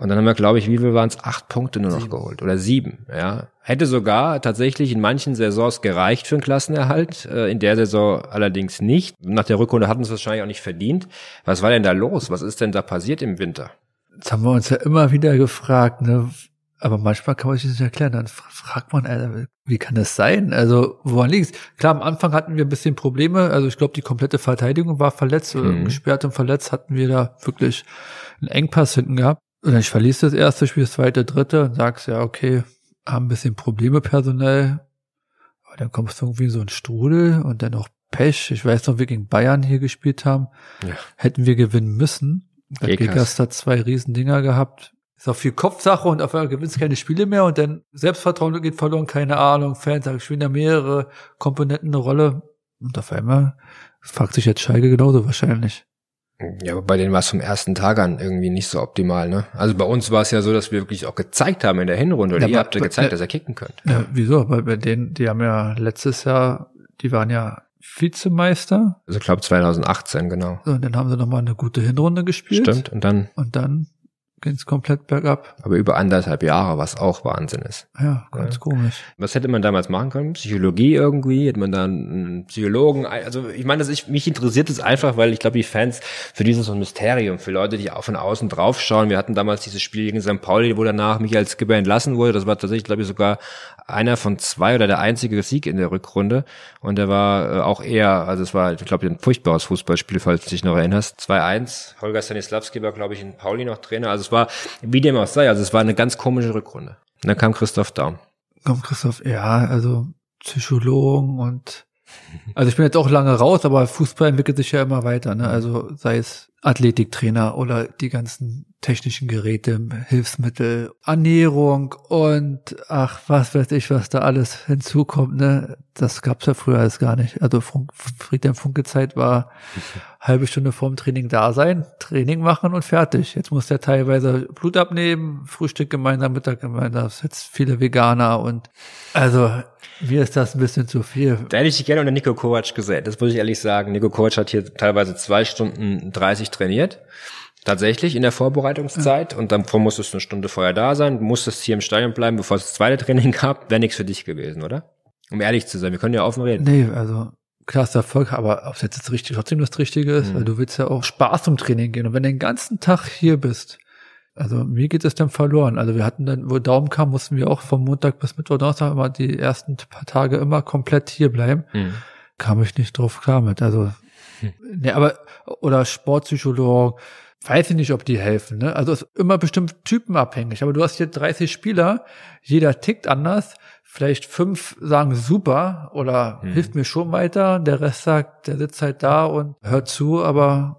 Und dann haben wir, glaube ich, wie viel waren es? Acht Punkte nur noch sieben. geholt oder sieben. Ja, hätte sogar tatsächlich in manchen Saisons gereicht für einen Klassenerhalt. Äh, in der Saison allerdings nicht. Nach der Rückrunde hatten es wahrscheinlich auch nicht verdient. Was war denn da los? Was ist denn da passiert im Winter? Das haben wir uns ja immer wieder gefragt. Ne? Aber manchmal kann man sich das nicht erklären. Dann fragt man, Alter, wie kann das sein? Also, woran liegt's? Klar, am Anfang hatten wir ein bisschen Probleme. Also, ich glaube, die komplette Verteidigung war verletzt oder mhm. gesperrt und verletzt hatten wir da wirklich einen Engpass hinten gehabt. Und ich verließ das erste Spiel, das zweite, dritte und sagst ja, okay, haben ein bisschen Probleme personell. Aber dann kommst du irgendwie in so ein Strudel und dann noch Pech. Ich weiß noch, wir gegen Bayern hier gespielt haben. Ja. Hätten wir gewinnen müssen. Gekas hat zwei riesen Dinger gehabt. Ist auch viel Kopfsache und auf einmal gewinnst keine Spiele mehr und dann Selbstvertrauen geht verloren, keine Ahnung. Fans spielen da mehrere Komponenten eine Rolle. Und auf einmal fragt sich jetzt Schalke genauso wahrscheinlich. Ja, aber bei denen war es vom ersten Tag an irgendwie nicht so optimal, ne? Also bei uns war es ja so, dass wir wirklich auch gezeigt haben in der Hinrunde. Oder ja, ihr habt ja gezeigt, dass ihr kicken könnt. Ja, wieso? Weil bei denen, die haben ja letztes Jahr, die waren ja Vizemeister. Also ich glaube 2018, genau. So, und dann haben sie nochmal eine gute Hinrunde gespielt. Stimmt, und dann. Und dann ging es komplett bergab. Aber über anderthalb Jahre, was auch Wahnsinn ist. Ja, ganz ja. komisch. Was hätte man damals machen können? Psychologie irgendwie? Hätte man dann einen Psychologen? Also ich meine, das ich, mich interessiert es einfach, weil ich glaube, die Fans, für dieses so ein Mysterium, für Leute, die auch von außen draufschauen. Wir hatten damals dieses Spiel gegen St. Pauli, wo danach Michael Skipper entlassen wurde. Das war tatsächlich, glaube ich, sogar einer von zwei oder der einzige Sieg in der Rückrunde. Und der war äh, auch eher, also es war, ich glaube, ein furchtbares Fußballspiel, falls du dich noch erinnerst. 2-1. Holger Stanislavski war, glaube ich, in Pauli noch Trainer. Also war, wie dem auch sei, also es war eine ganz komische Rückrunde. Und dann kam Christoph Daum. Kommt Christoph, ja, also Psychologen und also ich bin jetzt auch lange raus, aber Fußball entwickelt sich ja immer weiter, ne? Also sei es Athletiktrainer oder die ganzen technischen Geräte, Hilfsmittel, Ernährung und ach, was weiß ich, was da alles hinzukommt, ne? Das gab's ja früher alles gar nicht. Also Friedhelm Funke Zeit war halbe Stunde vorm Training da sein, Training machen und fertig. Jetzt muss der teilweise Blut abnehmen, Frühstück gemeinsam, Mittag gemeinsam, das jetzt viele Veganer und also mir ist das ein bisschen zu viel. Da hätte ich dich gerne unter Nico Kovac gesehen, das muss ich ehrlich sagen. Nico Kovac hat hier teilweise zwei Stunden 30 trainiert. Tatsächlich in der Vorbereitungszeit und dann musstest du eine Stunde vorher da sein, musstest hier im Stadion bleiben, bevor es das zweite Training gab, wäre nichts für dich gewesen, oder? Um ehrlich zu sein, wir können ja offen reden. Nee, also klar ist Erfolg, aber ob es jetzt das richtig, trotzdem das Richtige ist, mhm. weil du willst ja auch Spaß zum Training gehen und wenn du den ganzen Tag hier bist, also mir geht es dann verloren. Also wir hatten dann, wo Daumen kam, mussten wir auch vom Montag bis Mittwoch, Donnerstag immer die ersten paar Tage immer komplett hier bleiben. Mhm. Kam ich nicht drauf klar mit. Also, mhm. ne, aber, oder Sportpsychologen, weiß ich nicht, ob die helfen. Ne? Also ist immer bestimmt typenabhängig. Aber du hast hier 30 Spieler, jeder tickt anders. Vielleicht fünf sagen super oder mhm. hilft mir schon weiter. Der Rest sagt, der sitzt halt da und hört zu, aber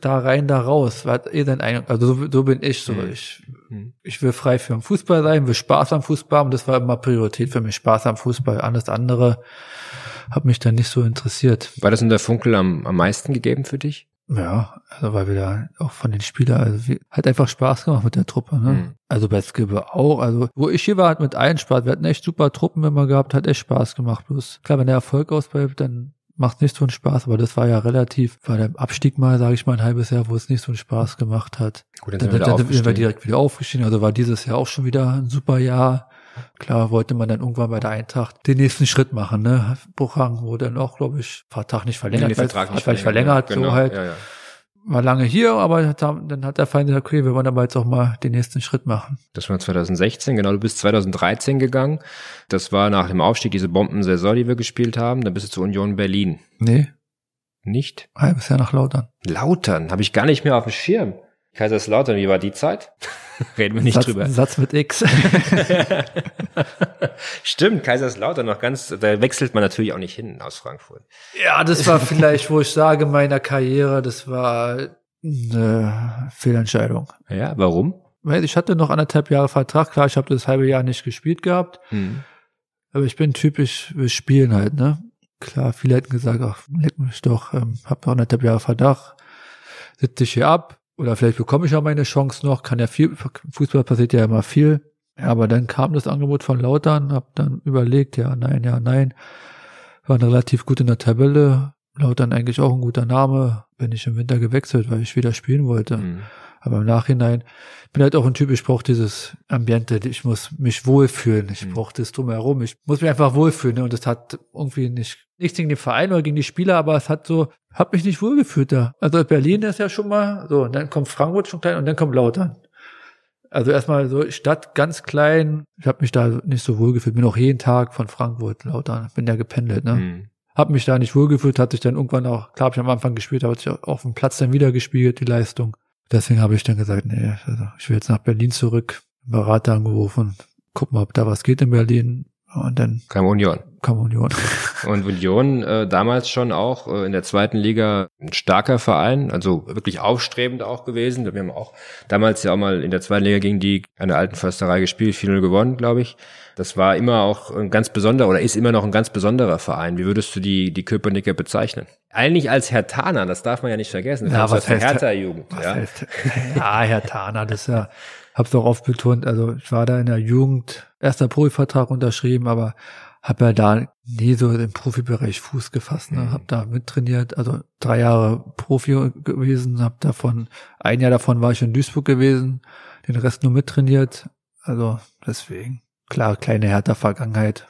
da rein, da raus. Was ihr denn eigentlich? Also so, so bin ich so. Mhm. Ich, mhm. ich will frei für den Fußball sein, will Spaß am Fußball und das war immer Priorität für mich, Spaß am Fußball. Alles andere hat mich dann nicht so interessiert. War das in der Funkel am, am meisten gegeben für dich? Ja, also weil wir da auch von den Spielern, also wir, hat einfach Spaß gemacht mit der Truppe. Ne? Mhm. Also bei Skibbe auch. Also wo ich hier war, hat mit allen Spaß. Wir hatten echt super Truppen immer gehabt, hat echt Spaß gemacht. Bloß klar, wenn der Erfolg ausbleibt, dann macht nicht so einen Spaß, aber das war ja relativ, war der Abstieg mal, sage ich mal, ein halbes Jahr, wo es nicht so einen Spaß gemacht hat. Gut, dann, dann, dann, dann sind wir direkt wieder aufgestiegen, also war dieses Jahr auch schon wieder ein super Jahr. Klar wollte man dann irgendwann bei der Eintracht den nächsten Schritt machen, ne? Buchhang wurde dann auch, glaube ich, Vertrag nicht verlängert, nee, Vertrag nicht verlängert, verlängert genau, so halt. Ja, ja. War lange hier, aber dann hat der Feind gesagt, okay, wir wollen aber jetzt auch mal den nächsten Schritt machen. Das war 2016, genau, du bist 2013 gegangen. Das war nach dem Aufstieg, diese Bombensaison, die wir gespielt haben. Dann bist du zur Union Berlin. Nee. Nicht? Halbes Jahr nach Lautern. Lautern, habe ich gar nicht mehr auf dem Schirm. Kaiserslautern, wie war die Zeit? Reden wir nicht Satz, drüber. Satz mit X. Stimmt, Kaiserslautern noch ganz, da wechselt man natürlich auch nicht hin aus Frankfurt. Ja, das war vielleicht, wo ich sage, meiner Karriere, das war eine Fehlentscheidung. Ja, warum? Weil ich hatte noch anderthalb Jahre Vertrag, klar, ich habe das halbe Jahr nicht gespielt gehabt. Hm. Aber ich bin typisch, wir spielen halt, ne? Klar, viele hätten gesagt, ach, leck mich doch, ähm, hab noch anderthalb Jahre Verdacht, sitze ich hier ab, oder vielleicht bekomme ich ja meine Chance noch, kann ja viel, Fußball passiert ja immer viel. Ja, aber dann kam das Angebot von Lautern, hab dann überlegt, ja, nein, ja, nein. Waren relativ gut in der Tabelle. Lautern eigentlich auch ein guter Name. Bin ich im Winter gewechselt, weil ich wieder spielen wollte. Mhm. Aber im Nachhinein bin halt auch ein Typ, ich brauche dieses Ambiente, ich muss mich wohlfühlen, ich Mhm. brauche das drumherum, ich muss mich einfach wohlfühlen. Ne? Und das hat irgendwie nicht, nichts gegen den Verein oder gegen die Spieler, aber es hat so, hat mich nicht wohlgefühlt da. Also Berlin ist ja schon mal so, und dann kommt Frankfurt schon klein und dann kommt Lautern. Also erstmal so Stadt ganz klein, ich habe mich da nicht so wohlgefühlt, bin auch jeden Tag von Frankfurt, Lautern, bin ja gependelt, ne? Mhm. Hab mich da nicht wohlgefühlt, hat sich dann irgendwann auch, klar hab ich am Anfang gespielt, aber hat sich auch auf dem Platz dann wieder gespielt, die Leistung. Deswegen habe ich dann gesagt, nee, also ich will jetzt nach Berlin zurück, Berater angerufen, guck mal, ob da was geht in Berlin. Und dann Kam Union. kam Union. Und Union äh, damals schon auch äh, in der zweiten Liga ein starker Verein, also wirklich aufstrebend auch gewesen. Wir haben auch damals ja auch mal in der zweiten Liga gegen die an der alten Försterei gespielt, 4-0 gewonnen, glaube ich. Das war immer auch ein ganz besonderer oder ist immer noch ein ganz besonderer Verein. Wie würdest du die, die Köpenicker bezeichnen? Eigentlich als Hertaner, das darf man ja nicht vergessen. Du Ja, was heißt- Hertha-Jugend. Ja. heißt, ja, Herr Tana, das ist ja, hab's auch oft betont, also ich war da in der Jugend, erster Profivertrag unterschrieben, aber hab ja da nie so im Profibereich Fuß gefasst, ne? Mhm. hab da mittrainiert, also drei Jahre Profi gewesen, hab davon, ein Jahr davon war ich in Duisburg gewesen, den Rest nur mittrainiert, also deswegen, klar, kleine härter Vergangenheit.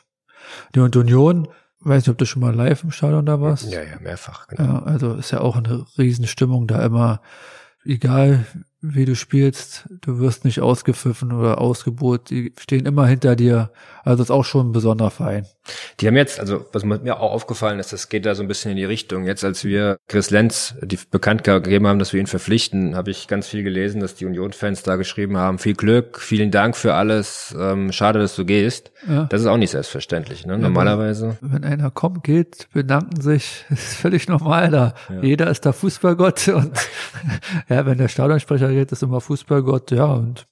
Die und Union, weiß nicht, ob du schon mal live im Stadion da warst. ja, ja, mehrfach. Genau. Ja, also ist ja auch eine Riesenstimmung da immer. Egal wie du spielst, du wirst nicht ausgepfiffen oder ausgebucht. Die stehen immer hinter dir. Also ist auch schon ein besonderer Verein. Die haben jetzt, also was mir auch aufgefallen ist, das geht da so ein bisschen in die Richtung. Jetzt, als wir Chris Lenz die bekannt gegeben haben, dass wir ihn verpflichten, habe ich ganz viel gelesen, dass die Union-Fans da geschrieben haben, viel Glück, vielen Dank für alles, ähm, schade, dass du gehst. Ja. Das ist auch nicht selbstverständlich, ne? Normalerweise. Wenn einer kommt, geht, bedanken sich, ist völlig normal da. Jeder ist da Fußballgott und ja, wenn der Stadionsprecher geht, ist immer Fußballgott, ja und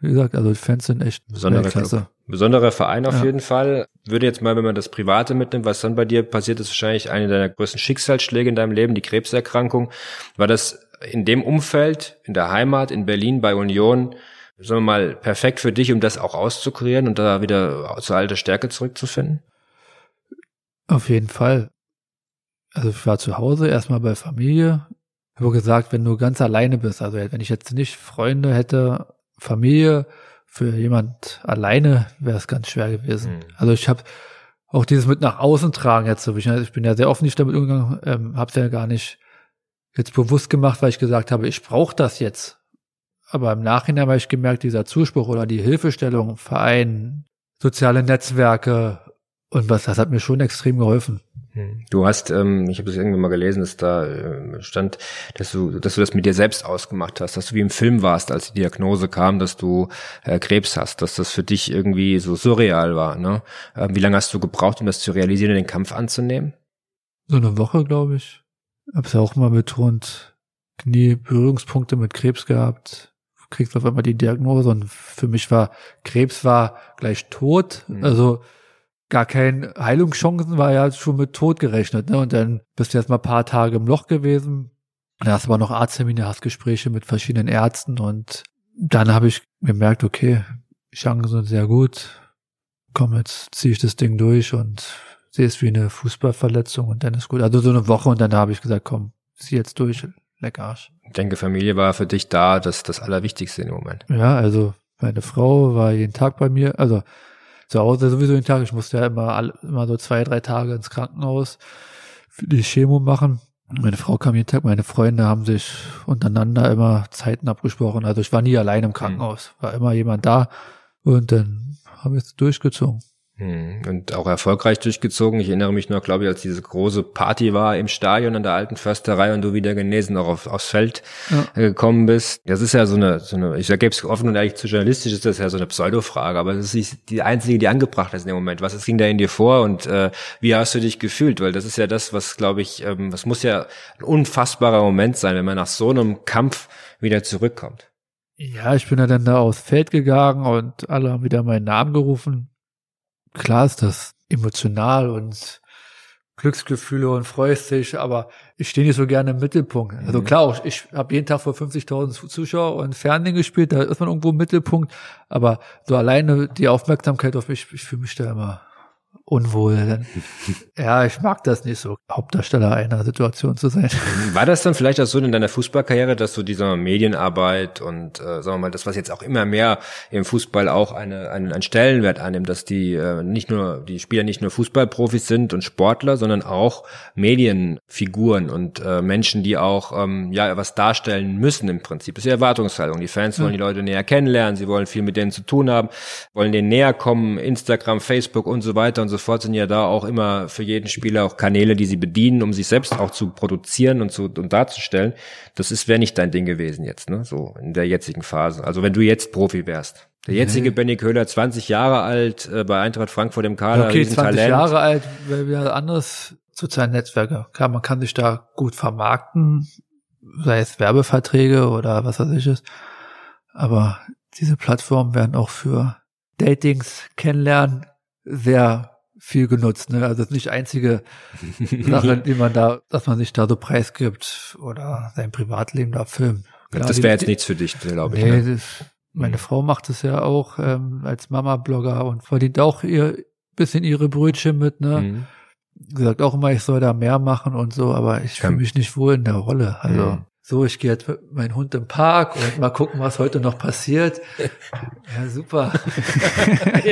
wie gesagt, also die Fans sind echt Besonderer Weltklasse. Club. Besonderer Verein auf Ja. jeden Fall. Würde jetzt mal, wenn man das Private mitnimmt, was dann bei dir passiert ist, wahrscheinlich eine deiner größten Schicksalsschläge in deinem Leben, die Krebserkrankung. War das in dem Umfeld, in der Heimat, in Berlin, bei Union, sagen wir mal, perfekt für dich, um das auch auszukurieren und da wieder zur alter Stärke zurückzufinden? Auf jeden Fall. Also ich war zu Hause, erstmal bei Familie. Ich habe gesagt, wenn du ganz alleine bist, also wenn ich jetzt nicht Freunde hätte, Familie, für jemand alleine wäre es ganz schwer gewesen. Mhm. Also ich habe auch dieses mit nach außen tragen jetzt so. Ich, ich bin ja sehr offensiv damit umgegangen, ähm, habe es ja gar nicht jetzt bewusst gemacht, weil ich gesagt habe, ich brauche das jetzt. Aber im Nachhinein habe ich gemerkt, dieser Zuspruch oder die Hilfestellung, Verein, soziale Netzwerke und was, das hat mir schon extrem geholfen. Du hast, ähm, ich habe das irgendwann mal gelesen, dass da ähm, stand, dass du, dass du das mit dir selbst ausgemacht hast, dass du wie im Film warst, als die Diagnose kam, dass du äh, Krebs hast, dass das für dich irgendwie so surreal war. Ne? Ähm, wie lange hast du gebraucht, um das zu realisieren, den Kampf anzunehmen? So eine Woche, glaube ich. Hab's ja auch mal betont. Knie Berührungspunkte mit Krebs gehabt. Du kriegst auf einmal die Diagnose und für mich war Krebs war gleich tot. Mhm. Also gar keine Heilungschancen, war ja schon mit Tod gerechnet. Ne? Und dann bist du erst mal ein paar Tage im Loch gewesen. Dann hast du aber noch Arzttermine, hast Gespräche mit verschiedenen Ärzten und dann habe ich gemerkt, okay, Chancen sind sehr gut. Komm, jetzt ziehe ich das Ding durch und sehe es wie eine Fußballverletzung und dann ist gut. Also so eine Woche und dann habe ich gesagt, komm, zieh jetzt durch, leck Arsch. Ich denke, Familie war für dich da, das das Allerwichtigste im Moment. Ja, also meine Frau war jeden Tag bei mir, also zu Hause sowieso jeden Tag. Ich musste ja immer, alle, immer so zwei, drei Tage ins Krankenhaus für die Chemo machen. Meine Frau kam jeden Tag, meine Freunde haben sich untereinander immer Zeiten abgesprochen. Also ich war nie allein im Krankenhaus, war immer jemand da und dann haben wir es durchgezogen. Hm, Und auch erfolgreich durchgezogen. Ich erinnere mich noch, glaube ich, als diese große Party war im Stadion an der alten Försterei und du wieder genesen auch auf, aufs Feld Ja. äh, gekommen bist. Das ist ja so eine, so eine, ich sage es offen und ehrlich zu journalistisch, ist das ja so eine Pseudo-Frage, aber das ist die einzige, die angebracht ist in dem Moment. Was ging da in dir vor und äh, wie hast du dich gefühlt? Weil das ist ja das, was, glaube ich, ähm, das muss ja ein unfassbarer Moment sein, wenn man nach so einem Kampf wieder zurückkommt. Ja, ich bin ja dann da aufs Feld gegangen und alle haben wieder meinen Namen gerufen. Klar ist das emotional und Glücksgefühle und freust dich, aber ich stehe nicht so gerne im Mittelpunkt. Also klar, auch ich habe jeden Tag vor 50.000 Zuschauer und Fernsehen gespielt, da ist man irgendwo im Mittelpunkt, aber so alleine die Aufmerksamkeit auf mich, ich fühle mich da immer unwohl. Ja, ich mag das nicht so, Hauptdarsteller einer Situation zu sein. War das dann vielleicht auch so in deiner Fußballkarriere, dass du diese Medienarbeit und äh, sagen wir mal, das, was jetzt auch immer mehr im Fußball auch eine, einen, einen Stellenwert annimmt, dass die äh, nicht nur, die Spieler nicht nur Fußballprofis sind und Sportler, sondern auch Medienfiguren und äh, Menschen, die auch ähm, ja was darstellen müssen im Prinzip. Das ist ja Erwartungshaltung. Die Fans wollen die Leute näher kennenlernen, sie wollen viel mit denen zu tun haben, wollen denen näher kommen, Instagram, Facebook und so weiter und so fort sind ja da auch immer für jeden Spieler auch Kanäle, die sie bedienen, um sich selbst auch zu produzieren und zu und darzustellen. Das ist wäre nicht dein Ding gewesen jetzt, ne? So in der jetzigen Phase. Also wenn du jetzt Profi wärst. Der jetzige Benny Köhler, 20 Jahre alt, äh, bei Eintracht Frankfurt im Kader, okay, 20 Riesentalent. Jahre alt, wäre wieder anderes soziale Netzwerke. Klar, man kann sich da gut vermarkten, sei es Werbeverträge oder was weiß ich es. Aber diese Plattformen werden auch für Datings kennenlernen sehr viel genutzt. Ne? Also das ist nicht einzige Sache, die man da, dass man sich da so preisgibt oder sein Privatleben da filmt. Klar, das wäre jetzt nichts für dich, glaube ich. Nee, Ne? das, meine Frau macht es ja auch ähm, als Mama-Blogger und verdient auch ihr bisschen ihre Brötchen mit, ne? Mhm. Sagt auch immer, ich soll da mehr machen und so, aber ich fühle mich nicht wohl in der Rolle. Also Mhm. So, ich gehe jetzt mit meinem Hund im Park und mal gucken, was heute noch passiert. Ja, super.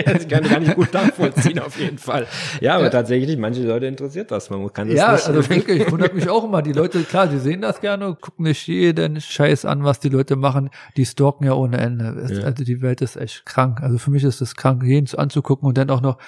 das kann, ich gut nachvollziehen, auf jeden Fall. Ja, aber tatsächlich, manche Leute interessiert das. Man kann das ja, nicht. also wirklich, wundert mich auch immer. Die Leute, klar, die sehen das gerne, gucken nicht jeden Scheiß an, was die Leute machen. Die stalken ja ohne Ende. Ja. Also die Welt ist echt krank. Also für mich ist es krank, jeden anzugucken und dann auch noch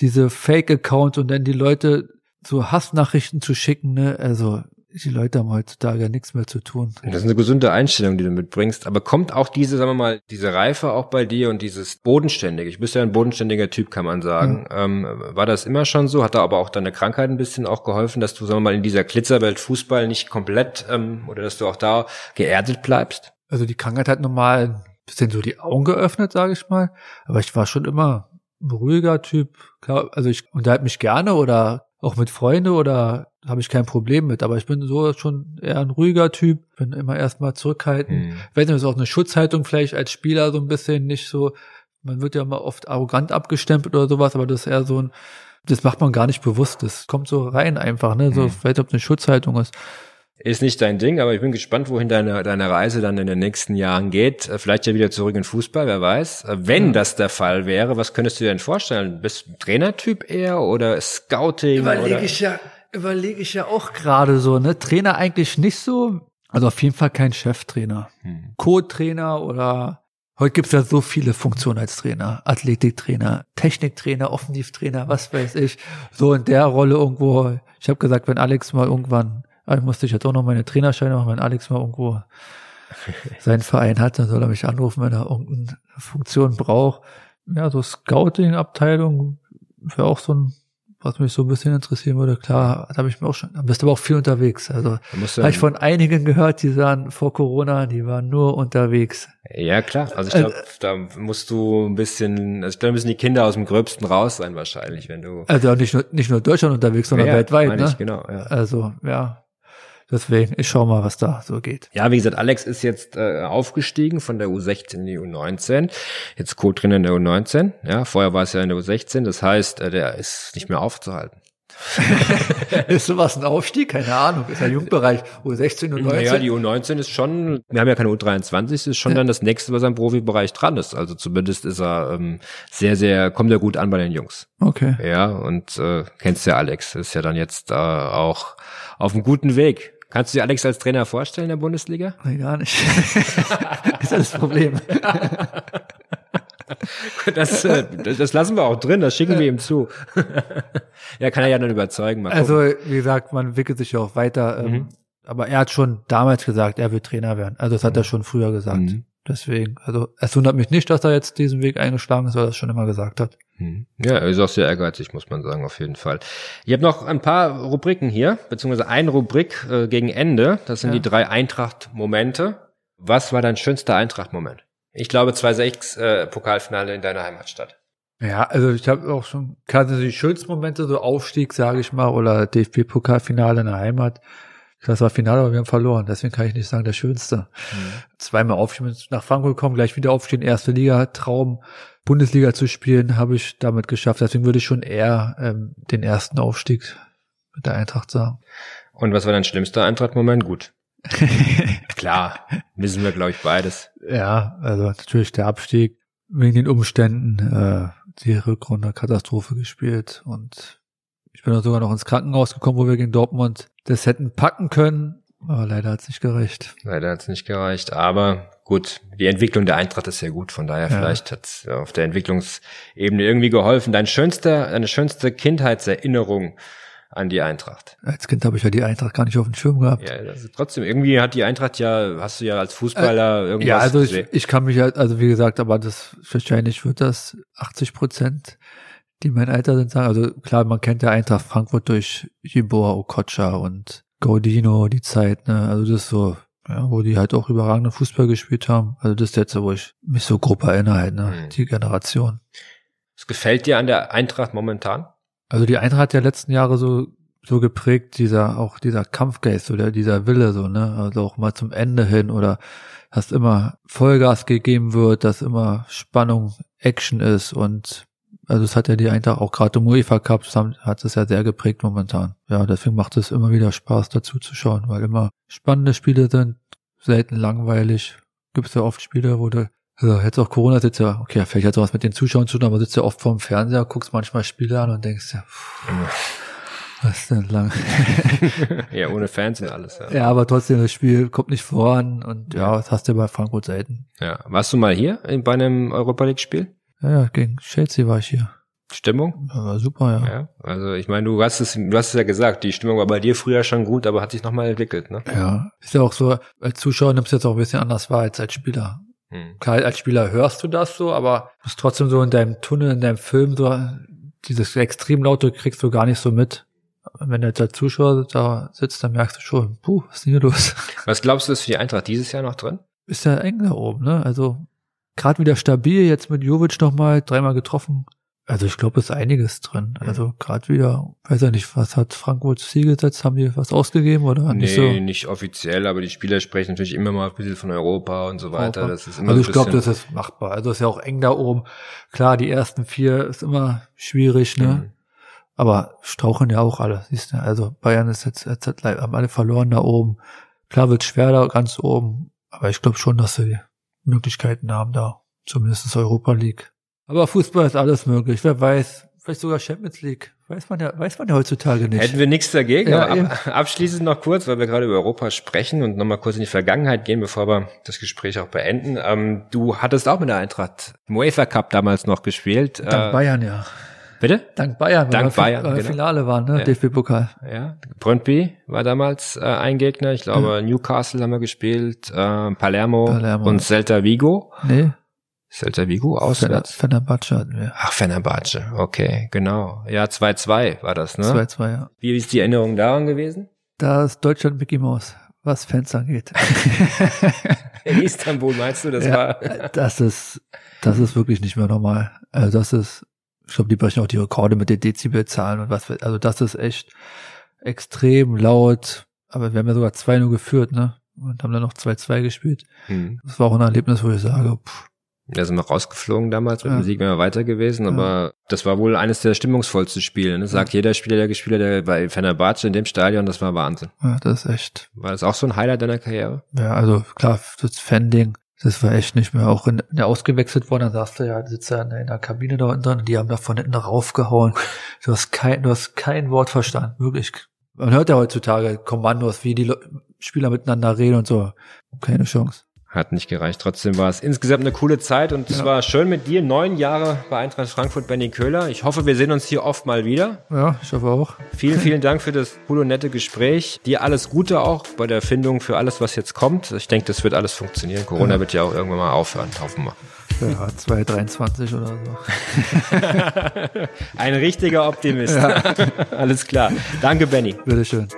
diese Fake-Accounts und dann die Leute so Hassnachrichten zu schicken, ne? Also die Leute haben heutzutage nichts mehr zu tun. Das ist eine gesunde Einstellung, die du mitbringst. Aber kommt auch diese, sagen wir mal, diese Reife auch bei dir und dieses Bodenständige? Ich bist ja ein bodenständiger Typ, kann man sagen. Ähm, war das immer schon so? Hat da aber auch deine Krankheit ein bisschen auch geholfen, dass du, sagen wir mal, in dieser Glitzerwelt Fußball nicht komplett, ähm, oder dass du auch da geerdet bleibst? Also die Krankheit hat normal ein bisschen so die Augen geöffnet, sage ich mal. Aber ich war schon immer ein ruhiger Typ. Klar, also ich unterhalte mich gerne oder auch mit Freunden oder habe ich kein Problem mit. Aber ich bin so schon eher ein ruhiger Typ. Bin immer erstmal zurückhaltend. Hm. Ich weiß nicht, ist auch eine Schutzhaltung vielleicht als Spieler so ein bisschen nicht so. Man wird ja immer oft arrogant abgestempelt oder sowas, aber das ist eher so ein, das macht man gar nicht bewusst. Das kommt so rein einfach, ne? So, Mhm. vielleicht ob es eine Schutzhaltung ist. Ist nicht dein Ding, aber ich bin gespannt, wohin deine, deine Reise dann in den nächsten Jahren geht. Vielleicht ja wieder zurück in Fußball, wer weiß. Wenn das der Fall wäre, was könntest du dir denn vorstellen? Bist du Trainertyp eher oder Scouting? Überlege oder? ich ja, überlege ich ja auch gerade so, ne? Trainer eigentlich nicht so. Also auf jeden Fall kein Cheftrainer. Hm. Co-Trainer oder heute gibt's ja so viele Funktionen als Trainer. Athletiktrainer, Techniktrainer, Offensivtrainer, was weiß ich. So in der Rolle irgendwo. Ich habe gesagt, wenn Alex mal irgendwann, ah, musste ich jetzt auch noch meine Trainerscheine machen, wenn Alex mal irgendwo seinen Verein hat, dann soll er mich anrufen, wenn er irgendeine Funktion braucht. Ja, so Scouting-Abteilung wäre auch so ein, was mich so ein bisschen interessieren würde. Klar, da habe ich mir auch schon, da bist du aber auch viel unterwegs. Also habe ich von einigen gehört, die sahen vor Corona, die waren nur unterwegs. Ja, klar. Also ich Äh, glaube, da musst du ein bisschen, also ich glaube, müssen die Kinder aus dem Gröbsten raus sein wahrscheinlich, wenn du. Also nicht nur, nicht nur in Deutschland unterwegs, sondern Ja, weltweit. Ne? ich, genau, ja. Also, ja. Deswegen, ich schau mal, was da so geht. Ja, wie gesagt, Alex ist jetzt äh, aufgestiegen von der U16 in die U19. Jetzt Co-Trainer in der U19. Ja, vorher war es ja in der U16. Das heißt, äh, der ist nicht mehr aufzuhalten. ist sowas ein Aufstieg? Keine Ahnung. Ist ja Jugendbereich. U16 und 19. Naja, die U19 ist schon, wir haben ja keine U23, das ist schon dann das nächste, was am Profibereich dran ist. Also zumindest ist er ähm, sehr, sehr, kommt er gut an bei den Jungs. okay. Ja, und äh, kennst ja Alex, ist ja dann jetzt äh, auch auf einem guten Weg. Kannst du dir Alex als Trainer vorstellen in der Bundesliga? Nee, gar nicht. ist ja das Problem. Das, äh, das lassen wir auch drin, das schicken wir ihm zu. ja, kann er ja dann überzeugen. Mal Also, wie gesagt, man entwickelt sich ja auch weiter. Ähm, aber er hat schon damals gesagt, er will Trainer werden. Also, das hat er schon früher gesagt. Mhm. Deswegen, also, es wundert mich nicht, dass er jetzt diesen Weg eingeschlagen ist, weil er das schon immer gesagt hat. Mhm. Ja, er ist auch sehr ehrgeizig, muss man sagen, auf jeden Fall. Ich habe noch ein paar Rubriken hier, beziehungsweise eine Rubrik äh, gegen Ende. Das sind Ja. die drei Eintracht-Momente. Was war dein schönster Eintracht-Moment? Ich glaube 2-6 äh, Pokalfinale in deiner Heimatstadt. Ja, also ich habe auch schon gerade die schönsten Momente, so Aufstieg, sage ich mal, oder DFB-Pokalfinale in der Heimat. Das war Finale, aber wir haben verloren. Deswegen kann ich nicht sagen, der schönste. Mhm. Zweimal aufstehen, nach Frankfurt kommen, gleich wieder aufstehen, erste Liga, Traum, Bundesliga zu spielen, habe ich damit geschafft. Deswegen würde ich schon eher ähm, den ersten Aufstieg mit der Eintracht sagen. Und was war dein schlimmster Eintracht-Moment? Gut. Klar, wissen wir, glaube ich, beides. Ja, also natürlich der Abstieg wegen den Umständen, äh, die Rückrunde Katastrophe gespielt und ich bin auch sogar noch ins Krankenhaus gekommen, wo wir gegen Dortmund das hätten packen können, aber leider hat's nicht gereicht. Leider hat's nicht gereicht, aber gut, die Entwicklung der Eintracht ist sehr gut, von daher Ja. vielleicht hat's auf der Entwicklungsebene irgendwie geholfen. Dein schönster, deine schönste Kindheitserinnerung an die Eintracht. Als Kind habe ich ja die Eintracht gar nicht auf dem Schirm gehabt. Ja, also trotzdem, irgendwie hat die Eintracht ja, hast du ja als Fußballer irgendwas Äh, Ja, also ich, ich kann mich halt, also wie gesagt, aber das wahrscheinlich wird das 80 Prozent, die mein Alter sind, sagen. Also klar, man kennt ja Eintracht Frankfurt durch Jibor, Okocha und Gaudino, die Zeit, ne? Also das ist so, ja, wo die halt auch überragenden Fußball gespielt haben. Also das ist jetzt wo ich mich so grob erinnere halt, ne? Mhm. Die Generation. Was gefällt dir an der Eintracht momentan? Also die Eintracht hat ja letzten Jahre so so geprägt, dieser auch dieser Kampfgeist oder dieser Wille so, ne? Also auch mal zum Ende hin oder dass immer Vollgas gegeben wird, dass immer Spannung, Action ist und also es hat ja die Eintracht auch gerade im UEFA Cup hat es ja sehr geprägt momentan. Ja, deswegen macht es immer wieder Spaß dazu zu schauen, weil immer spannende Spiele sind, selten langweilig. Gibt es ja oft Spiele, wo du also jetzt auch Corona sitzt ja, okay, vielleicht hat es was mit den Zuschauern zu tun, aber sitzt ja oft vorm Fernseher, guckst manchmal Spiele an und denkst ja, pff, was ist denn lang? ja, ohne Fans und alles. Ja. ja, aber trotzdem, das Spiel kommt nicht voran und ja, das hast du bei Frankfurt selten. ja. Warst du mal hier bei einem Europa League Spiel? Ja, ja, gegen Chelsea war ich hier. Stimmung? Ja, war super, ja. Ja. Also ich meine, du hast es, du hast es ja gesagt, die Stimmung war bei dir früher schon gut, aber hat sich nochmal entwickelt, ne? Ja, ist ja auch so, als Zuschauer nimmst du jetzt auch ein bisschen anders wahr als als Spieler. Hm. Klar, als Spieler hörst du das so, aber du bist trotzdem so in deinem Tunnel, in deinem Film, so dieses extrem laute kriegst du gar nicht so mit. Wenn du jetzt als Zuschauer da sitzt, dann merkst du schon, puh, was ist denn hier los? Was glaubst du, ist für die Eintracht dieses Jahr noch drin? Ist ja eng da oben, ne? Also gerade wieder stabil, jetzt mit Jovic nochmal, dreimal getroffen. Also ich glaube, ist einiges drin. Also gerade wieder, weiß ja nicht, was hat Frankfurt Ziel gesetzt? Haben die was ausgegeben oder Nee, nicht so? nicht offiziell, aber die Spieler sprechen natürlich immer mal ein bisschen von Europa und so weiter. Europa. Das ist immer Also so ich glaube, das ist machbar. Also ist ja auch eng da oben. Klar, die ersten vier ist immer schwierig, ne? Mhm. Aber strauchen ja auch alle, siehst du. Also Bayern ist jetzt, jetzt haben alle verloren da oben. Klar wird schwer da ganz oben, aber ich glaube schon, dass sie Möglichkeiten haben da. Zumindest Europa League. Aber Fußball ist alles möglich. Wer weiß, vielleicht sogar Champions League. Weiß man ja, weiß man ja heutzutage nicht. Hätten wir nichts dagegen, Ja, ab, abschließend noch kurz, weil wir gerade über Europa sprechen und nochmal kurz in die Vergangenheit gehen, bevor wir das Gespräch auch beenden. Ähm, du hattest auch mit der Eintracht im UEFA Cup damals noch gespielt. Dank Äh, Bayern, ja. Bitte? Dank Bayern, Dank Bayern, wir genau. Finale waren, ne? Ja. DFB-Pokal. Ja, Brøndby war damals äh, ein Gegner. Ich glaube, Newcastle haben wir gespielt, äh, Palermo, Palermo. und Celta Vigo. Nee, Celta Vigo auswärts. Fenerbahce hatten wir. Ach, Fenerbahce. Okay, genau. Ja, 2-2 war das, ne? 2-2, ja. Wie ist die Erinnerung daran gewesen? Da ist Deutschland Mickey Mouse, was Fans angeht. In Istanbul meinst du, das ja, war das ist, das ist wirklich nicht mehr normal. Also das ist, ich glaube, die brechen auch die Rekorde mit den Dezibelzahlen und was, also das ist echt extrem laut. Aber wir haben ja sogar 2-0 geführt, ne? Und haben dann noch 2-2 gespielt. hm. Das war auch ein Erlebnis, wo ich sage, pff, Da sind wir rausgeflogen damals, mit Ja. dem Sieg wären wir weiter gewesen, aber das war wohl eines der stimmungsvollsten Spiele. Ne? Sagt jeder Spieler, der gespielt hat, der bei Fenerbahce in dem Stadion, das war Wahnsinn. ja, das ist echt War das auch so ein Highlight deiner Karriere? Ja, also klar, das Fan-Ding, das war echt nicht mehr. Auch in, der ausgewechselt worden, dann sagst du ja, sitzt ja in, der- in der Kabine da unten drin, die haben da von hinten raufgehauen. Du hast kein, du hast kein Wort verstanden, wirklich. Man hört ja heutzutage Kommandos, wie die Le Spieler miteinander reden und so. Keine Chance. Hat nicht gereicht. Trotzdem war es insgesamt eine coole Zeit und es Ja. war schön mit dir. Neun Jahre bei Eintracht Frankfurt, Benny Köhler. Ich hoffe, wir sehen uns hier oft mal wieder. Ja, ich hoffe auch. Vielen, vielen Dank für das coole und nette Gespräch. Dir alles Gute auch bei der Erfindung für alles, was jetzt kommt. Ich denke, das wird alles funktionieren. Corona wird ja auch irgendwann mal aufhören. Hoffen wir. Ja, 223 oder so. Ein richtiger Optimist. alles klar. Danke, Benny. Bitteschön.